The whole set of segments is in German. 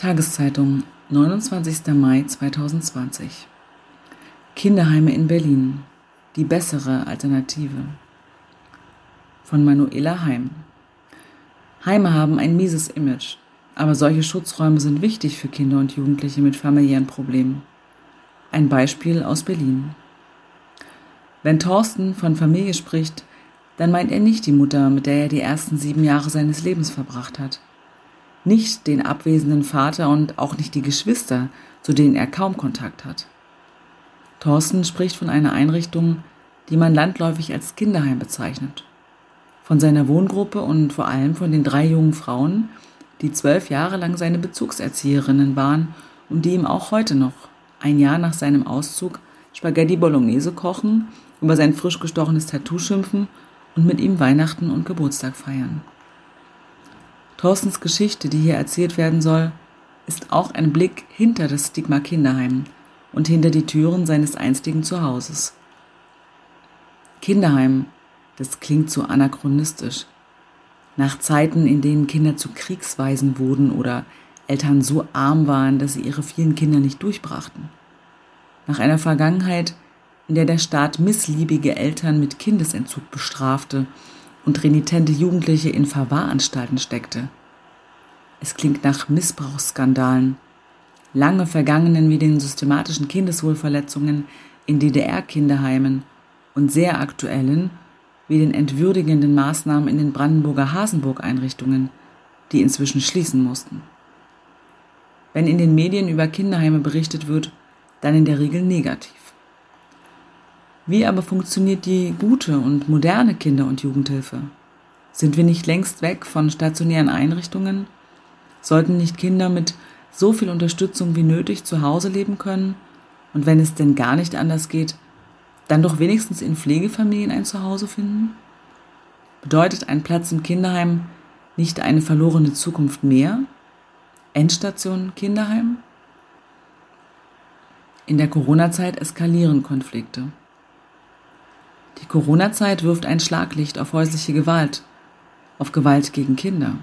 Tageszeitung, 29. Mai 2020. Kinderheime in Berlin. Die bessere Alternative. Von Manuela Heim. Heime haben ein mieses Image, aber solche Schutzräume sind wichtig für Kinder und Jugendliche mit familiären Problemen. Ein Beispiel aus Berlin. Wenn Thorsten von Familie spricht, dann meint er nicht die Mutter, mit der er die ersten sieben Jahre seines Lebens verbracht hat nicht den abwesenden Vater und auch nicht die Geschwister, zu denen er kaum Kontakt hat. Thorsten spricht von einer Einrichtung, die man landläufig als Kinderheim bezeichnet. Von seiner Wohngruppe und vor allem von den drei jungen Frauen, die zwölf Jahre lang seine Bezugserzieherinnen waren und die ihm auch heute noch, ein Jahr nach seinem Auszug, Spaghetti Bolognese kochen, über sein frisch gestochenes Tattoo schimpfen und mit ihm Weihnachten und Geburtstag feiern. Thorstens Geschichte, die hier erzählt werden soll, ist auch ein Blick hinter das Stigma Kinderheim und hinter die Türen seines einstigen Zuhauses. Kinderheim, das klingt so anachronistisch. Nach Zeiten, in denen Kinder zu Kriegsweisen wurden oder Eltern so arm waren, dass sie ihre vielen Kinder nicht durchbrachten. Nach einer Vergangenheit, in der der Staat missliebige Eltern mit Kindesentzug bestrafte und renitente Jugendliche in Verwahranstalten steckte. Es klingt nach Missbrauchsskandalen, lange vergangenen wie den systematischen Kindeswohlverletzungen in DDR-Kinderheimen und sehr aktuellen wie den entwürdigenden Maßnahmen in den Brandenburger Hasenburg-Einrichtungen, die inzwischen schließen mussten. Wenn in den Medien über Kinderheime berichtet wird, dann in der Regel negativ. Wie aber funktioniert die gute und moderne Kinder- und Jugendhilfe? Sind wir nicht längst weg von stationären Einrichtungen? Sollten nicht Kinder mit so viel Unterstützung wie nötig zu Hause leben können? Und wenn es denn gar nicht anders geht, dann doch wenigstens in Pflegefamilien ein Zuhause finden? Bedeutet ein Platz im Kinderheim nicht eine verlorene Zukunft mehr? Endstation Kinderheim? In der Corona-Zeit eskalieren Konflikte. Die Corona-Zeit wirft ein Schlaglicht auf häusliche Gewalt, auf Gewalt gegen Kinder.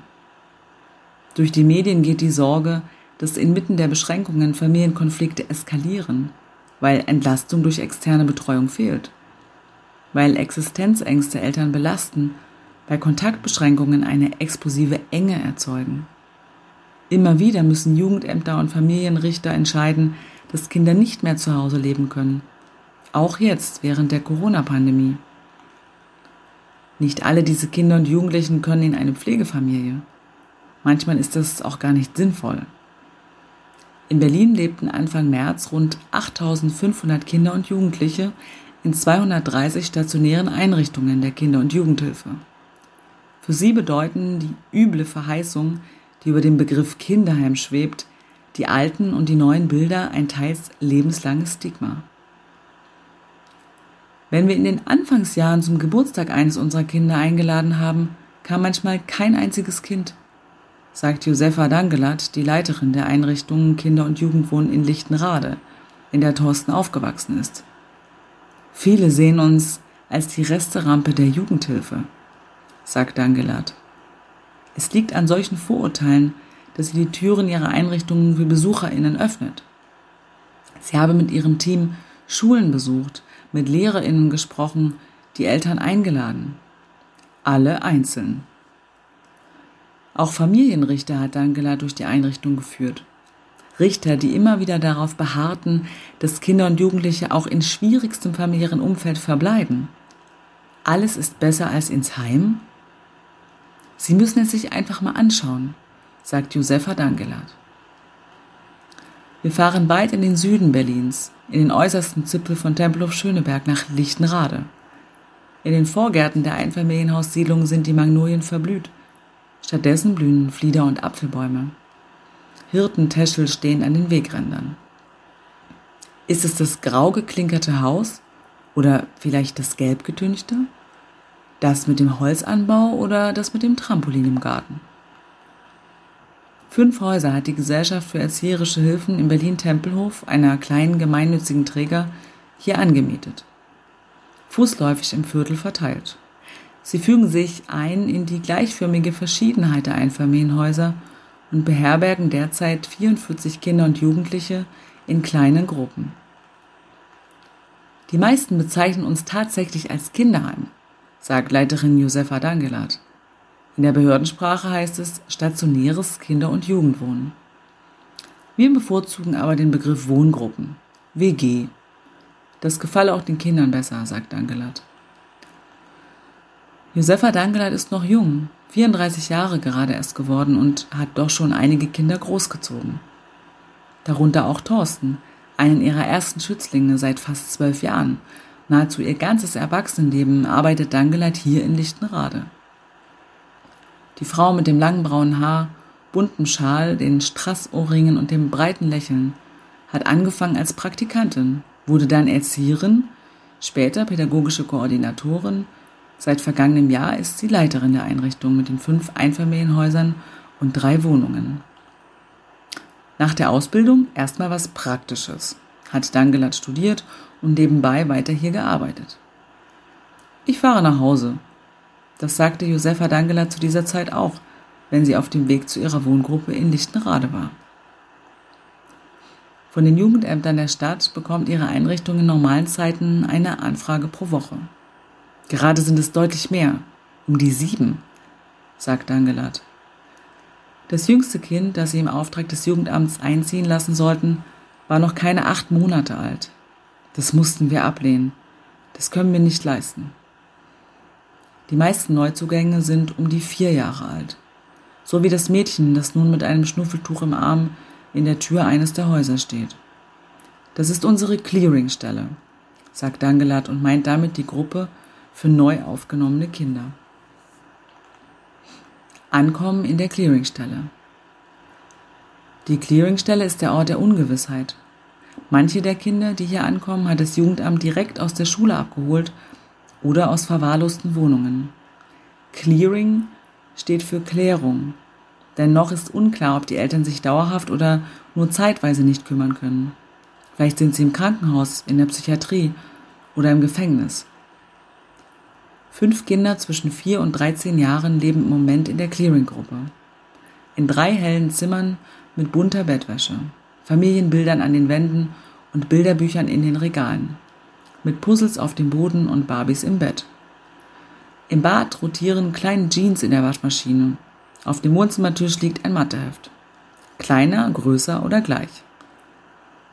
Durch die Medien geht die Sorge, dass inmitten der Beschränkungen Familienkonflikte eskalieren, weil Entlastung durch externe Betreuung fehlt, weil Existenzängste Eltern belasten, weil Kontaktbeschränkungen eine explosive Enge erzeugen. Immer wieder müssen Jugendämter und Familienrichter entscheiden, dass Kinder nicht mehr zu Hause leben können auch jetzt während der Corona-Pandemie. Nicht alle diese Kinder und Jugendlichen können in eine Pflegefamilie. Manchmal ist das auch gar nicht sinnvoll. In Berlin lebten Anfang März rund 8500 Kinder und Jugendliche in 230 stationären Einrichtungen der Kinder- und Jugendhilfe. Für sie bedeuten die üble Verheißung, die über dem Begriff Kinderheim schwebt, die alten und die neuen Bilder ein teils lebenslanges Stigma. Wenn wir in den Anfangsjahren zum Geburtstag eines unserer Kinder eingeladen haben, kam manchmal kein einziges Kind, sagt Josefa Dangelat, die Leiterin der Einrichtung Kinder- und Jugendwohnen in Lichtenrade, in der Thorsten aufgewachsen ist. Viele sehen uns als die Resterampe der Jugendhilfe, sagt Dangelat. Es liegt an solchen Vorurteilen, dass sie die Türen ihrer Einrichtungen für BesucherInnen öffnet. Sie habe mit ihrem Team Schulen besucht, mit LehrerInnen gesprochen, die Eltern eingeladen. Alle einzeln. Auch Familienrichter hat Angela durch die Einrichtung geführt. Richter, die immer wieder darauf beharrten, dass Kinder und Jugendliche auch in schwierigstem familiären Umfeld verbleiben. Alles ist besser als ins Heim? Sie müssen es sich einfach mal anschauen, sagt Josefa Dangelat. Wir fahren weit in den Süden Berlins, in den äußersten Zipfel von Tempelhof Schöneberg nach Lichtenrade. In den Vorgärten der Einfamilienhaussiedlung sind die Magnolien verblüht. Stattdessen blühen Flieder- und Apfelbäume. Hirtentäschel stehen an den Wegrändern. Ist es das grau geklinkerte Haus oder vielleicht das gelbgetünchte? Das mit dem Holzanbau oder das mit dem Trampolin im Garten? Fünf Häuser hat die Gesellschaft für erzieherische Hilfen in Berlin-Tempelhof, einer kleinen gemeinnützigen Träger, hier angemietet. Fußläufig im Viertel verteilt. Sie fügen sich ein in die gleichförmige Verschiedenheit der Einfamilienhäuser und beherbergen derzeit 44 Kinder und Jugendliche in kleinen Gruppen. Die meisten bezeichnen uns tatsächlich als Kinderheim, sagt Leiterin Josefa Dangelat. In der Behördensprache heißt es stationäres Kinder- und Jugendwohnen. Wir bevorzugen aber den Begriff Wohngruppen, WG. Das gefalle auch den Kindern besser, sagt Dangelat. Josefa Dangelat ist noch jung, 34 Jahre gerade erst geworden und hat doch schon einige Kinder großgezogen. Darunter auch Thorsten, einen ihrer ersten Schützlinge seit fast zwölf Jahren. Nahezu ihr ganzes Erwachsenenleben arbeitet Dangelat hier in Lichtenrade. Die Frau mit dem langen braunen Haar, bunten Schal, den Strassohrringen und dem breiten Lächeln hat angefangen als Praktikantin, wurde dann Erzieherin, später pädagogische Koordinatorin Seit vergangenem Jahr ist sie Leiterin der Einrichtung mit den fünf Einfamilienhäusern und drei Wohnungen. Nach der Ausbildung erstmal was Praktisches, hat Dangelat studiert und nebenbei weiter hier gearbeitet. Ich fahre nach Hause. Das sagte Josefa Dangelat zu dieser Zeit auch, wenn sie auf dem Weg zu ihrer Wohngruppe in Lichtenrade war. Von den Jugendämtern der Stadt bekommt ihre Einrichtung in normalen Zeiten eine Anfrage pro Woche. Gerade sind es deutlich mehr, um die sieben, sagt Dangelat. Das jüngste Kind, das sie im Auftrag des Jugendamts einziehen lassen sollten, war noch keine acht Monate alt. Das mussten wir ablehnen. Das können wir nicht leisten. Die meisten Neuzugänge sind um die vier Jahre alt. So wie das Mädchen, das nun mit einem Schnuffeltuch im Arm in der Tür eines der Häuser steht. Das ist unsere Clearingstelle, sagt Dangelat und meint damit die Gruppe für neu aufgenommene Kinder. Ankommen in der Clearingstelle. Die Clearingstelle ist der Ort der Ungewissheit. Manche der Kinder, die hier ankommen, hat das Jugendamt direkt aus der Schule abgeholt oder aus verwahrlosten Wohnungen. Clearing steht für Klärung, denn noch ist unklar, ob die Eltern sich dauerhaft oder nur zeitweise nicht kümmern können. Vielleicht sind sie im Krankenhaus, in der Psychiatrie oder im Gefängnis. Fünf Kinder zwischen vier und 13 Jahren leben im Moment in der Clearing-Gruppe. In drei hellen Zimmern mit bunter Bettwäsche, Familienbildern an den Wänden und Bilderbüchern in den Regalen, mit Puzzles auf dem Boden und Barbies im Bett. Im Bad rotieren kleine Jeans in der Waschmaschine. Auf dem Wohnzimmertisch liegt ein Matheheft. Kleiner, größer oder gleich.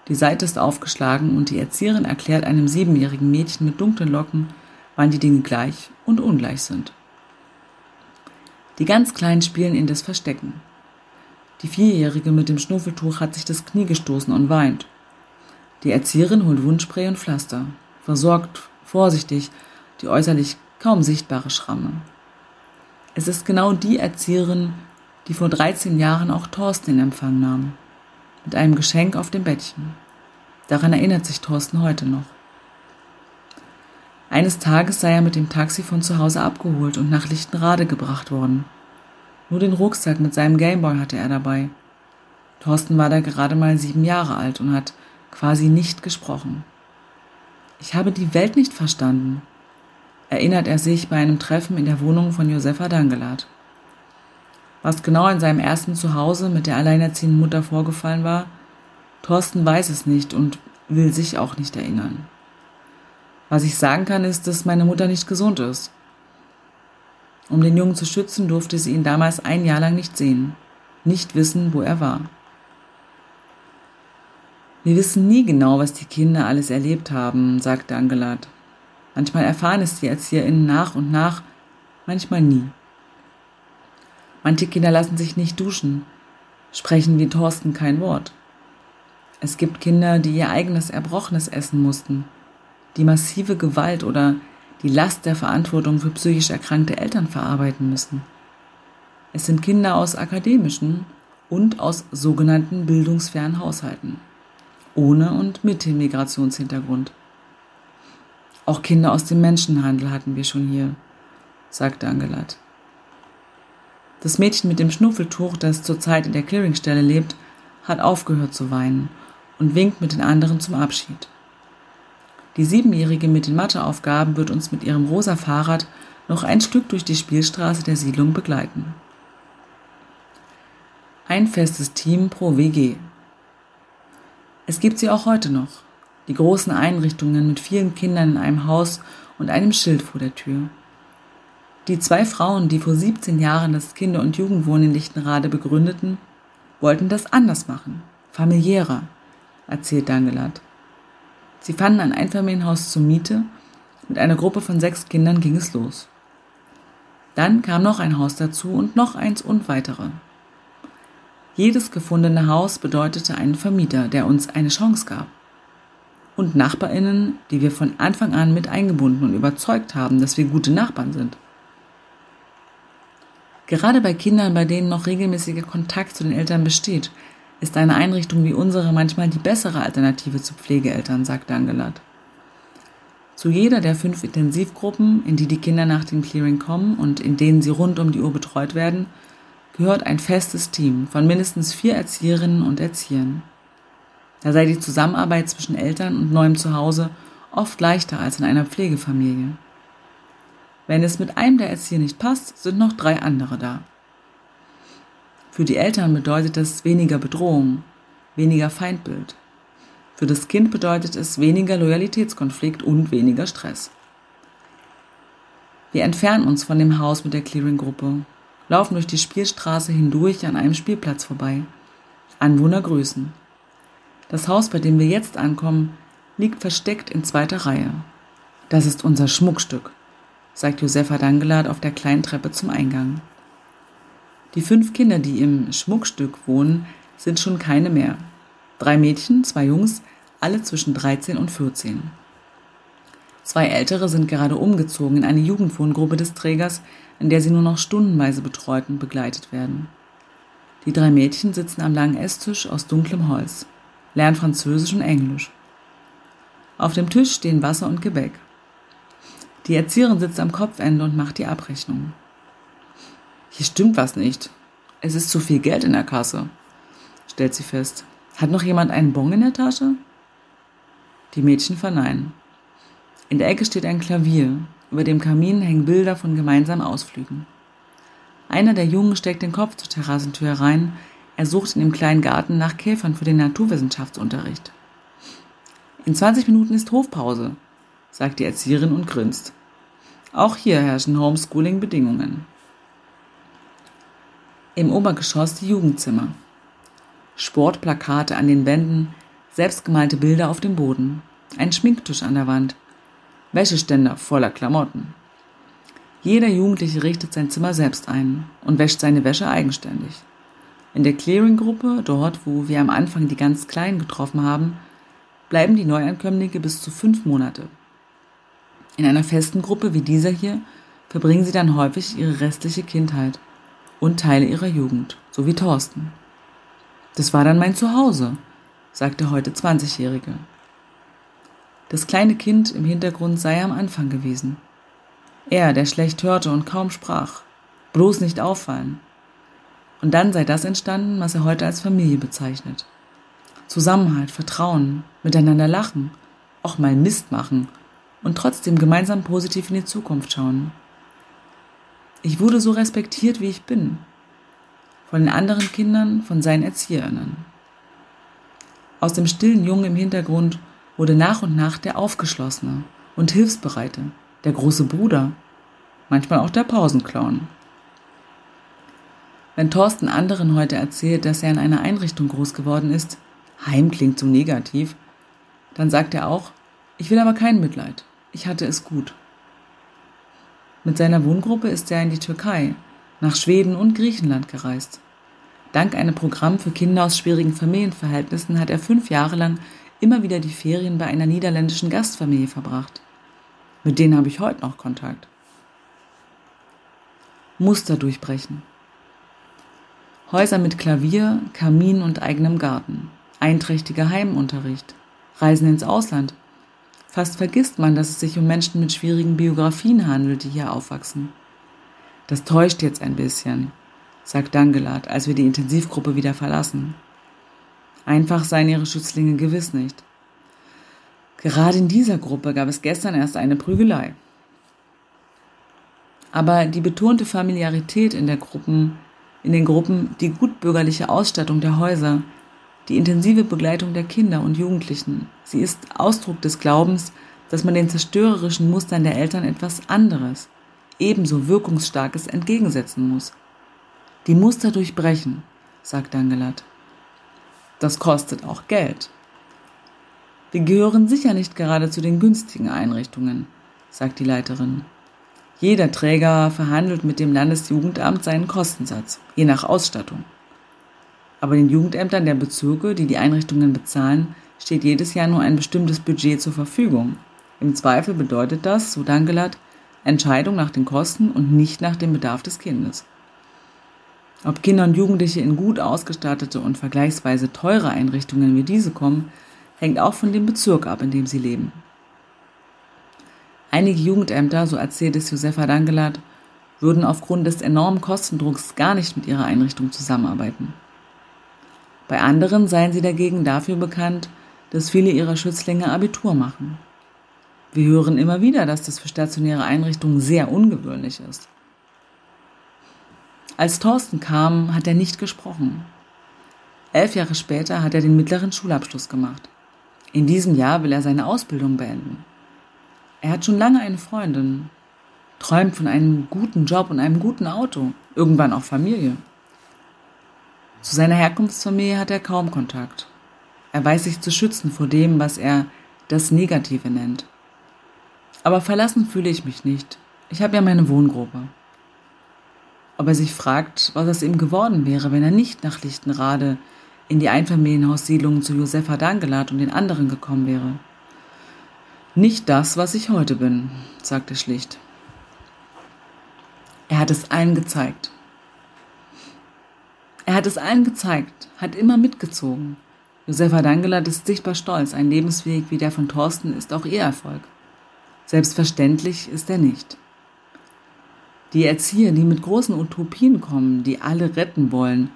Die Seite ist aufgeschlagen und die Erzieherin erklärt einem siebenjährigen Mädchen mit dunklen Locken, wann die Dinge gleich und ungleich sind. Die ganz Kleinen spielen in das Verstecken. Die Vierjährige mit dem Schnuffeltuch hat sich das Knie gestoßen und weint. Die Erzieherin holt Wundspray und Pflaster, versorgt vorsichtig die äußerlich kaum sichtbare Schramme. Es ist genau die Erzieherin, die vor 13 Jahren auch Thorsten in Empfang nahm, mit einem Geschenk auf dem Bettchen. Daran erinnert sich Thorsten heute noch. Eines Tages sei er mit dem Taxi von zu Hause abgeholt und nach Lichtenrade gebracht worden. Nur den Rucksack mit seinem Gameboy hatte er dabei. Thorsten war da gerade mal sieben Jahre alt und hat quasi nicht gesprochen. Ich habe die Welt nicht verstanden, erinnert er sich bei einem Treffen in der Wohnung von Josefa Dangelat. Was genau in seinem ersten Zuhause mit der alleinerziehenden Mutter vorgefallen war, Thorsten weiß es nicht und will sich auch nicht erinnern. Was ich sagen kann, ist, dass meine Mutter nicht gesund ist. Um den Jungen zu schützen, durfte sie ihn damals ein Jahr lang nicht sehen, nicht wissen, wo er war. Wir wissen nie genau, was die Kinder alles erlebt haben, sagte Angelat. Manchmal erfahren es die ErzieherInnen nach und nach, manchmal nie. Manche Kinder lassen sich nicht duschen, sprechen wie Thorsten kein Wort. Es gibt Kinder, die ihr eigenes Erbrochenes essen mussten, die massive Gewalt oder die Last der Verantwortung für psychisch erkrankte Eltern verarbeiten müssen. Es sind Kinder aus akademischen und aus sogenannten bildungsfernen Haushalten, ohne und mit dem Migrationshintergrund. Auch Kinder aus dem Menschenhandel hatten wir schon hier, sagte Angelat. Das Mädchen mit dem Schnuffeltuch, das zurzeit in der Clearingstelle lebt, hat aufgehört zu weinen und winkt mit den anderen zum Abschied. Die Siebenjährige mit den Matheaufgaben wird uns mit ihrem rosa Fahrrad noch ein Stück durch die Spielstraße der Siedlung begleiten. Ein festes Team pro WG. Es gibt sie auch heute noch. Die großen Einrichtungen mit vielen Kindern in einem Haus und einem Schild vor der Tür. Die zwei Frauen, die vor 17 Jahren das Kinder- und Jugendwohnen in Lichtenrade begründeten, wollten das anders machen, familiärer, erzählt Dangelat. Sie fanden ein Einfamilienhaus zur Miete. Mit einer Gruppe von sechs Kindern ging es los. Dann kam noch ein Haus dazu und noch eins und weitere. Jedes gefundene Haus bedeutete einen Vermieter, der uns eine Chance gab. Und Nachbarinnen, die wir von Anfang an mit eingebunden und überzeugt haben, dass wir gute Nachbarn sind. Gerade bei Kindern, bei denen noch regelmäßiger Kontakt zu den Eltern besteht, ist eine Einrichtung wie unsere manchmal die bessere Alternative zu Pflegeeltern, sagt Dangelat. Zu jeder der fünf Intensivgruppen, in die die Kinder nach dem Clearing kommen und in denen sie rund um die Uhr betreut werden, gehört ein festes Team von mindestens vier Erzieherinnen und Erziehern. Da sei die Zusammenarbeit zwischen Eltern und neuem Zuhause oft leichter als in einer Pflegefamilie. Wenn es mit einem der Erzieher nicht passt, sind noch drei andere da. Für die Eltern bedeutet es weniger Bedrohung, weniger Feindbild. Für das Kind bedeutet es weniger Loyalitätskonflikt und weniger Stress. Wir entfernen uns von dem Haus mit der Clearing-Gruppe, laufen durch die Spielstraße hindurch an einem Spielplatz vorbei. Anwohner grüßen. Das Haus, bei dem wir jetzt ankommen, liegt versteckt in zweiter Reihe. Das ist unser Schmuckstück sagt Josefa Dangelad auf der kleinen Treppe zum Eingang. Die fünf Kinder, die im Schmuckstück wohnen, sind schon keine mehr. Drei Mädchen, zwei Jungs, alle zwischen 13 und 14. Zwei ältere sind gerade umgezogen in eine Jugendwohngruppe des Trägers, in der sie nur noch stundenweise betreut und begleitet werden. Die drei Mädchen sitzen am langen Esstisch aus dunklem Holz, lernen Französisch und Englisch. Auf dem Tisch stehen Wasser und Gebäck. Die Erzieherin sitzt am Kopfende und macht die Abrechnung. Hier stimmt was nicht. Es ist zu viel Geld in der Kasse, stellt sie fest. Hat noch jemand einen Bon in der Tasche? Die Mädchen verneinen. In der Ecke steht ein Klavier. Über dem Kamin hängen Bilder von gemeinsamen Ausflügen. Einer der Jungen steckt den Kopf zur Terrassentür herein. Er sucht in dem kleinen Garten nach Käfern für den Naturwissenschaftsunterricht. In 20 Minuten ist Hofpause, sagt die Erzieherin und grinst. Auch hier herrschen Homeschooling-Bedingungen. Im Obergeschoss die Jugendzimmer. Sportplakate an den Wänden, selbstgemalte Bilder auf dem Boden, ein Schminktisch an der Wand, Wäscheständer voller Klamotten. Jeder Jugendliche richtet sein Zimmer selbst ein und wäscht seine Wäsche eigenständig. In der Clearing-Gruppe, dort wo wir am Anfang die ganz Kleinen getroffen haben, bleiben die Neuankömmlinge bis zu fünf Monate. In einer festen Gruppe wie dieser hier verbringen sie dann häufig ihre restliche Kindheit und Teile ihrer Jugend, so wie Thorsten. Das war dann mein Zuhause, sagt der heute 20-Jährige. Das kleine Kind im Hintergrund sei am Anfang gewesen. Er, der schlecht hörte und kaum sprach. Bloß nicht auffallen. Und dann sei das entstanden, was er heute als Familie bezeichnet. Zusammenhalt, Vertrauen, miteinander lachen, auch mal Mist machen und trotzdem gemeinsam positiv in die Zukunft schauen. Ich wurde so respektiert, wie ich bin. Von den anderen Kindern, von seinen Erzieherinnen. Aus dem stillen Jungen im Hintergrund wurde nach und nach der Aufgeschlossene und Hilfsbereite, der große Bruder, manchmal auch der Pausenclown. Wenn Thorsten anderen heute erzählt, dass er in einer Einrichtung groß geworden ist, Heim klingt so negativ, dann sagt er auch, ich will aber kein Mitleid ich hatte es gut. Mit seiner Wohngruppe ist er in die Türkei, nach Schweden und Griechenland gereist. Dank einem Programm für Kinder aus schwierigen Familienverhältnissen hat er fünf Jahre lang immer wieder die Ferien bei einer niederländischen Gastfamilie verbracht. Mit denen habe ich heute noch Kontakt. Muster durchbrechen. Häuser mit Klavier, Kamin und eigenem Garten. Einträchtiger Heimunterricht. Reisen ins Ausland. Fast vergisst man, dass es sich um Menschen mit schwierigen Biografien handelt, die hier aufwachsen. Das täuscht jetzt ein bisschen, sagt Dangelat, als wir die Intensivgruppe wieder verlassen. Einfach seien ihre Schützlinge gewiss nicht. Gerade in dieser Gruppe gab es gestern erst eine Prügelei. Aber die betonte Familiarität in der Gruppen in den Gruppen die gutbürgerliche Ausstattung der Häuser, die intensive Begleitung der Kinder und Jugendlichen. Sie ist Ausdruck des Glaubens, dass man den zerstörerischen Mustern der Eltern etwas anderes, ebenso wirkungsstarkes entgegensetzen muss. Die Muster durchbrechen, sagt Dangelat. Das kostet auch Geld. Wir gehören sicher nicht gerade zu den günstigen Einrichtungen, sagt die Leiterin. Jeder Träger verhandelt mit dem Landesjugendamt seinen Kostensatz, je nach Ausstattung. Aber den Jugendämtern der Bezirke, die die Einrichtungen bezahlen, steht jedes Jahr nur ein bestimmtes Budget zur Verfügung. Im Zweifel bedeutet das, so Dangelat, Entscheidung nach den Kosten und nicht nach dem Bedarf des Kindes. Ob Kinder und Jugendliche in gut ausgestattete und vergleichsweise teure Einrichtungen wie diese kommen, hängt auch von dem Bezirk ab, in dem sie leben. Einige Jugendämter, so erzählt es Josefa Dangelat, würden aufgrund des enormen Kostendrucks gar nicht mit ihrer Einrichtung zusammenarbeiten. Bei anderen seien sie dagegen dafür bekannt, dass viele ihrer Schützlinge Abitur machen. Wir hören immer wieder, dass das für stationäre Einrichtungen sehr ungewöhnlich ist. Als Thorsten kam, hat er nicht gesprochen. Elf Jahre später hat er den mittleren Schulabschluss gemacht. In diesem Jahr will er seine Ausbildung beenden. Er hat schon lange eine Freundin, träumt von einem guten Job und einem guten Auto, irgendwann auch Familie. Zu seiner Herkunftsfamilie hat er kaum Kontakt. Er weiß sich zu schützen vor dem, was er das Negative nennt. Aber verlassen fühle ich mich nicht. Ich habe ja meine Wohngruppe ob er sich fragt, was aus ihm geworden wäre, wenn er nicht nach Lichtenrade in die Einfamilienhaussiedlung zu Josefa Dangelat und den anderen gekommen wäre. Nicht das, was ich heute bin, sagt er schlicht. Er hat es allen gezeigt. Er hat es allen gezeigt, hat immer mitgezogen. Josefa Dangelat ist sichtbar stolz, ein Lebensweg wie der von Thorsten ist auch ihr Erfolg. Selbstverständlich ist er nicht. Die Erzieher, die mit großen Utopien kommen, die alle retten wollen,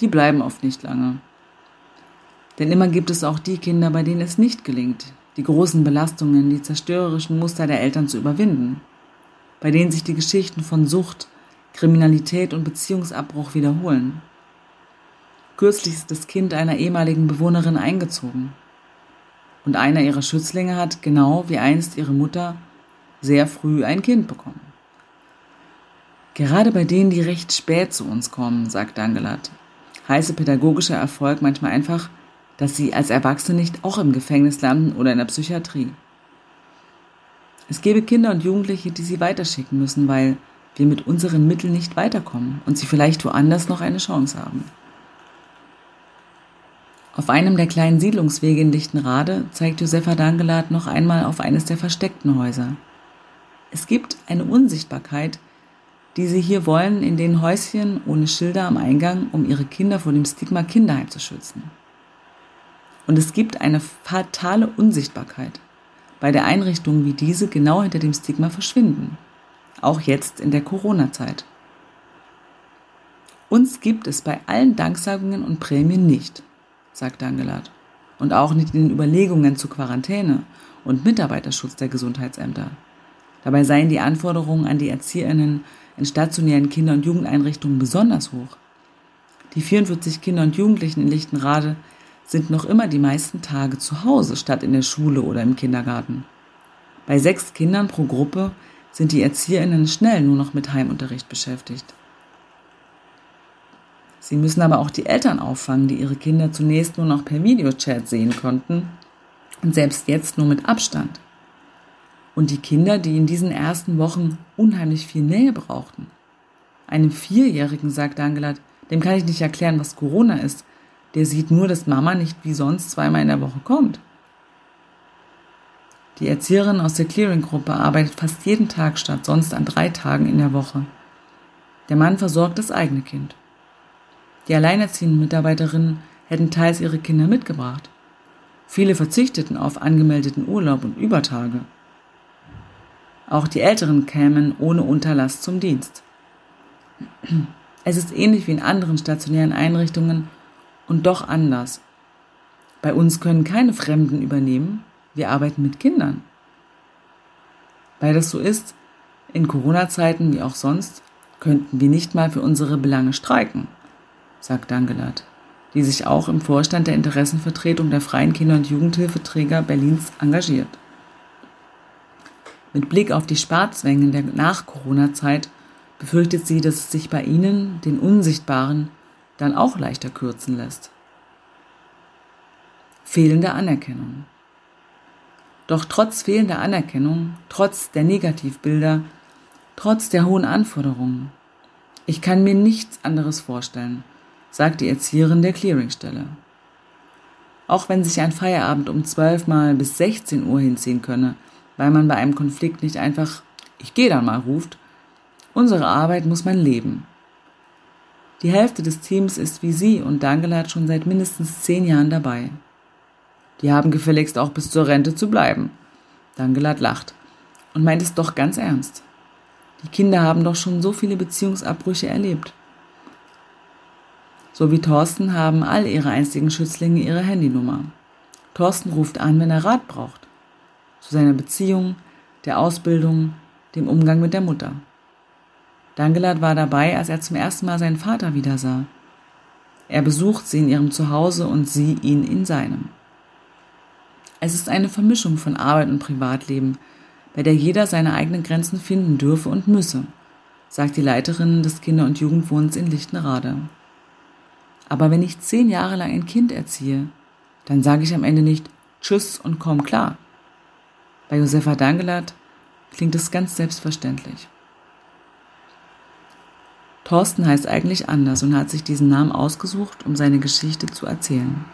die bleiben oft nicht lange. Denn immer gibt es auch die Kinder, bei denen es nicht gelingt, die großen Belastungen, die zerstörerischen Muster der Eltern zu überwinden, bei denen sich die Geschichten von Sucht, Kriminalität und Beziehungsabbruch wiederholen. Kürzlich ist das Kind einer ehemaligen Bewohnerin eingezogen. Und einer ihrer Schützlinge hat, genau wie einst ihre Mutter, sehr früh ein Kind bekommen. Gerade bei denen, die recht spät zu uns kommen, sagt Dangelat, heiße pädagogischer Erfolg manchmal einfach, dass sie als Erwachsene nicht auch im Gefängnis landen oder in der Psychiatrie. Es gäbe Kinder und Jugendliche, die sie weiterschicken müssen, weil wir mit unseren Mitteln nicht weiterkommen und sie vielleicht woanders noch eine Chance haben. Auf einem der kleinen Siedlungswege in Lichtenrade zeigt Josefa Dangelat noch einmal auf eines der versteckten Häuser. Es gibt eine Unsichtbarkeit, die sie hier wollen, in den Häuschen ohne Schilder am Eingang, um ihre Kinder vor dem Stigma Kinderheim zu schützen. Und es gibt eine fatale Unsichtbarkeit bei der Einrichtungen wie diese genau hinter dem Stigma verschwinden. Auch jetzt in der Corona-Zeit. Uns gibt es bei allen Danksagungen und Prämien nicht, sagt Dangelat. Und auch nicht in den Überlegungen zur Quarantäne und Mitarbeiterschutz der Gesundheitsämter. Dabei seien die Anforderungen an die ErzieherInnen in stationären Kinder- und Jugendeinrichtungen besonders hoch. Die 44 Kinder und Jugendlichen in Lichtenrade sind noch immer die meisten Tage zu Hause statt in der Schule oder im Kindergarten. Bei sechs Kindern pro Gruppe sind die ErzieherInnen schnell nur noch mit Heimunterricht beschäftigt. Sie müssen aber auch die Eltern auffangen, die ihre Kinder zunächst nur noch per Videochat sehen konnten und selbst jetzt nur mit Abstand. Und die Kinder, die in diesen ersten Wochen unheimlich viel Nähe brauchten. Einem Vierjährigen, sagt Angelat, dem kann ich nicht erklären, was Corona ist. Der sieht nur, dass Mama nicht wie sonst zweimal in der Woche kommt. Die Erzieherin aus der Clearing-Gruppe arbeitet fast jeden Tag statt sonst an drei Tagen in der Woche. Der Mann versorgt das eigene Kind. Die alleinerziehenden Mitarbeiterinnen hätten teils ihre Kinder mitgebracht. Viele verzichteten auf angemeldeten Urlaub und Übertage. Auch die Älteren kämen ohne Unterlass zum Dienst. Es ist ähnlich wie in anderen stationären Einrichtungen und doch anders. Bei uns können keine Fremden übernehmen, wir arbeiten mit Kindern. Weil das so ist, in Corona-Zeiten wie auch sonst, könnten wir nicht mal für unsere Belange streiken, sagt Dangelat, die sich auch im Vorstand der Interessenvertretung der freien Kinder- und Jugendhilfeträger Berlins engagiert. Mit Blick auf die Sparzwängen der Nach-Corona-Zeit befürchtet sie, dass es sich bei ihnen, den Unsichtbaren, dann auch leichter kürzen lässt. Fehlende Anerkennung. Doch trotz fehlender Anerkennung, trotz der Negativbilder, trotz der hohen Anforderungen, ich kann mir nichts anderes vorstellen, sagt die Erzieherin der Clearingstelle. Auch wenn sich ein Feierabend um 12 mal bis 16 Uhr hinziehen könne, weil man bei einem Konflikt nicht einfach ich gehe dann mal ruft, unsere Arbeit muss man leben. Die Hälfte des Teams ist wie Sie und Dangelat schon seit mindestens zehn Jahren dabei. Die haben gefälligst auch bis zur Rente zu bleiben. Dangelat lacht und meint es doch ganz ernst. Die Kinder haben doch schon so viele Beziehungsabbrüche erlebt. So wie Thorsten haben all ihre einstigen Schützlinge ihre Handynummer. Thorsten ruft an, wenn er Rat braucht. Zu seiner Beziehung, der Ausbildung, dem Umgang mit der Mutter. Dangelat war dabei, als er zum ersten Mal seinen Vater wiedersah. Er besucht sie in ihrem Zuhause und sie ihn in seinem. Es ist eine Vermischung von Arbeit und Privatleben, bei der jeder seine eigenen Grenzen finden dürfe und müsse, sagt die Leiterin des Kinder- und Jugendwohns in Lichtenrade. Aber wenn ich zehn Jahre lang ein Kind erziehe, dann sage ich am Ende nicht Tschüss und komm klar. Bei Josefa Dangelat klingt es ganz selbstverständlich. Thorsten heißt eigentlich anders und hat sich diesen Namen ausgesucht, um seine Geschichte zu erzählen.